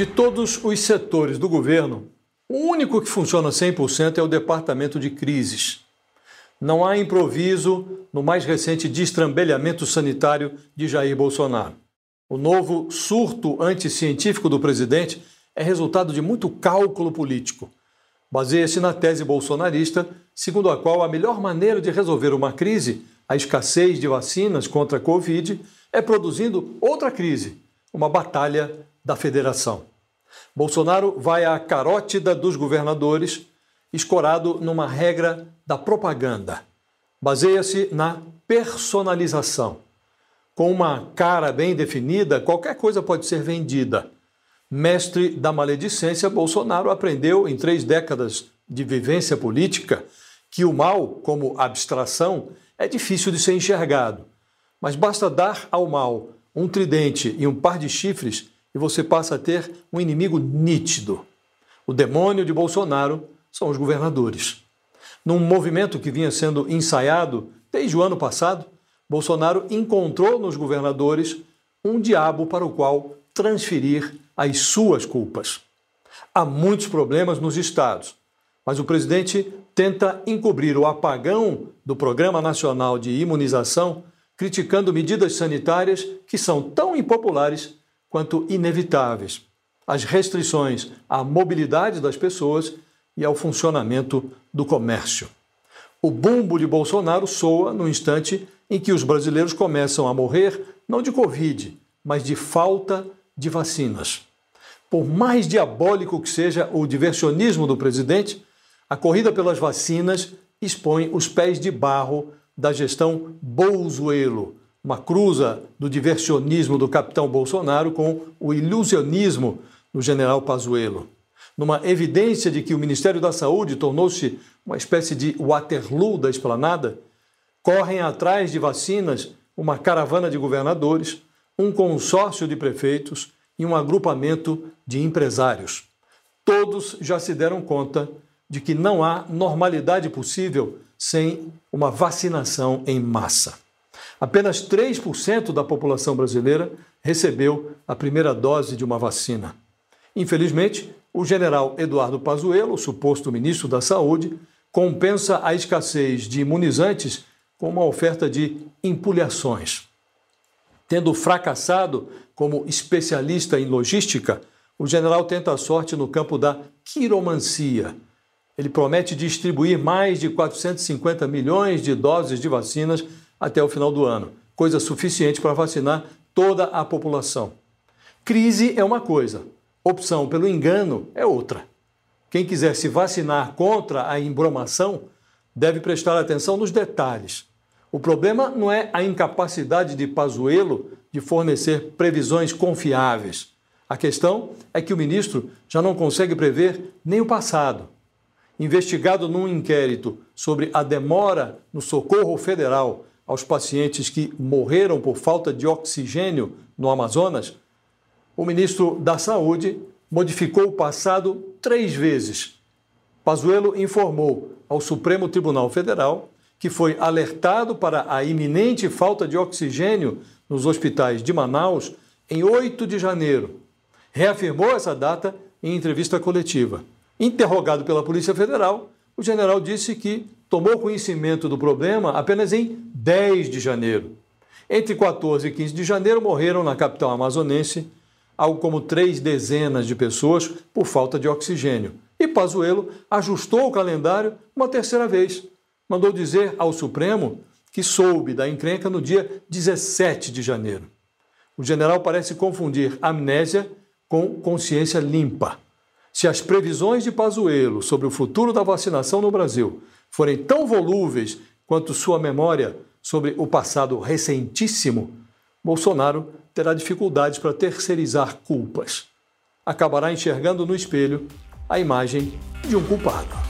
De todos os setores do governo, o único que funciona 100% é o departamento de crises. Não há improviso no mais recente destrambelhamento sanitário de Jair Bolsonaro. O novo surto anticientífico do presidente é resultado de muito cálculo político. Baseia-se na tese bolsonarista, segundo a qual a melhor maneira de resolver uma crise, a escassez de vacinas contra a Covid, é produzindo outra crise, uma batalha da federação. Bolsonaro vai à carótida dos governadores, escorado numa regra da propaganda. Baseia-se na personalização. Com uma cara bem definida, qualquer coisa pode ser vendida. Mestre da maledicência, Bolsonaro aprendeu em três décadas de vivência política que o mal, como abstração, é difícil de ser enxergado. Mas basta dar ao mal um tridente e um par de chifres e você passa a ter um inimigo nítido. O demônio de Bolsonaro são os governadores. Num movimento que vinha sendo ensaiado desde o ano passado, Bolsonaro encontrou nos governadores um diabo para o qual transferir as suas culpas. Há muitos problemas nos estados, mas o presidente tenta encobrir o apagão do Programa Nacional de Imunização, criticando medidas sanitárias que são tão impopulares quanto inevitáveis. As restrições à mobilidade das pessoas e ao funcionamento do comércio. O bumbo de Bolsonaro soa no instante em que os brasileiros começam a morrer não de Covid, mas de falta de vacinas. Por mais diabólico que seja o diversionismo do presidente, a corrida pelas vacinas expõe os pés de barro da gestão Bolzuelo, uma cruza do diversionismo do capitão Bolsonaro com o ilusionismo do general Pazuello. Numa evidência de que o Ministério da Saúde tornou-se uma espécie de Waterloo da esplanada, correm atrás de vacinas uma caravana de governadores, um consórcio de prefeitos e um agrupamento de empresários. Todos já se deram conta de que não há normalidade possível sem uma vacinação em massa. Apenas 3% da população brasileira recebeu a primeira dose de uma vacina. Infelizmente, o general Eduardo Pazuello, suposto ministro da Saúde, compensa a escassez de imunizantes com uma oferta de empulhações. Tendo fracassado como especialista em logística, o general tenta a sorte no campo da quiromancia. Ele promete distribuir mais de 450 milhões de doses de vacinas até o final do ano, coisa suficiente para vacinar toda a população. Crise é uma coisa, opção pelo engano é outra. Quem quiser se vacinar contra a embromação deve prestar atenção nos detalhes. O problema não é a incapacidade de Pazuello de fornecer previsões confiáveis. A questão é que o ministro já não consegue prever nem o passado. Investigado num inquérito sobre a demora no socorro federal aos pacientes que morreram por falta de oxigênio no Amazonas, o ministro da Saúde modificou o passado três vezes. Pazuello informou ao Supremo Tribunal Federal que foi alertado para a iminente falta de oxigênio nos hospitais de Manaus em 8 de janeiro. Reafirmou essa data em entrevista coletiva. Interrogado pela Polícia Federal, o general disse que tomou conhecimento do problema apenas em 10 de janeiro. Entre 14 e 15 de janeiro morreram na capital amazonense algo como três dezenas de pessoas por falta de oxigênio. E Pazuello ajustou o calendário uma terceira vez. Mandou dizer ao Supremo que soube da encrenca no dia 17 de janeiro. O general parece confundir amnésia com consciência limpa. Se as previsões de Pazuello sobre o futuro da vacinação no Brasil forem tão volúveis quanto sua memória sobre o passado recentíssimo, Bolsonaro terá dificuldades para terceirizar culpas. Acabará enxergando no espelho a imagem de um culpado.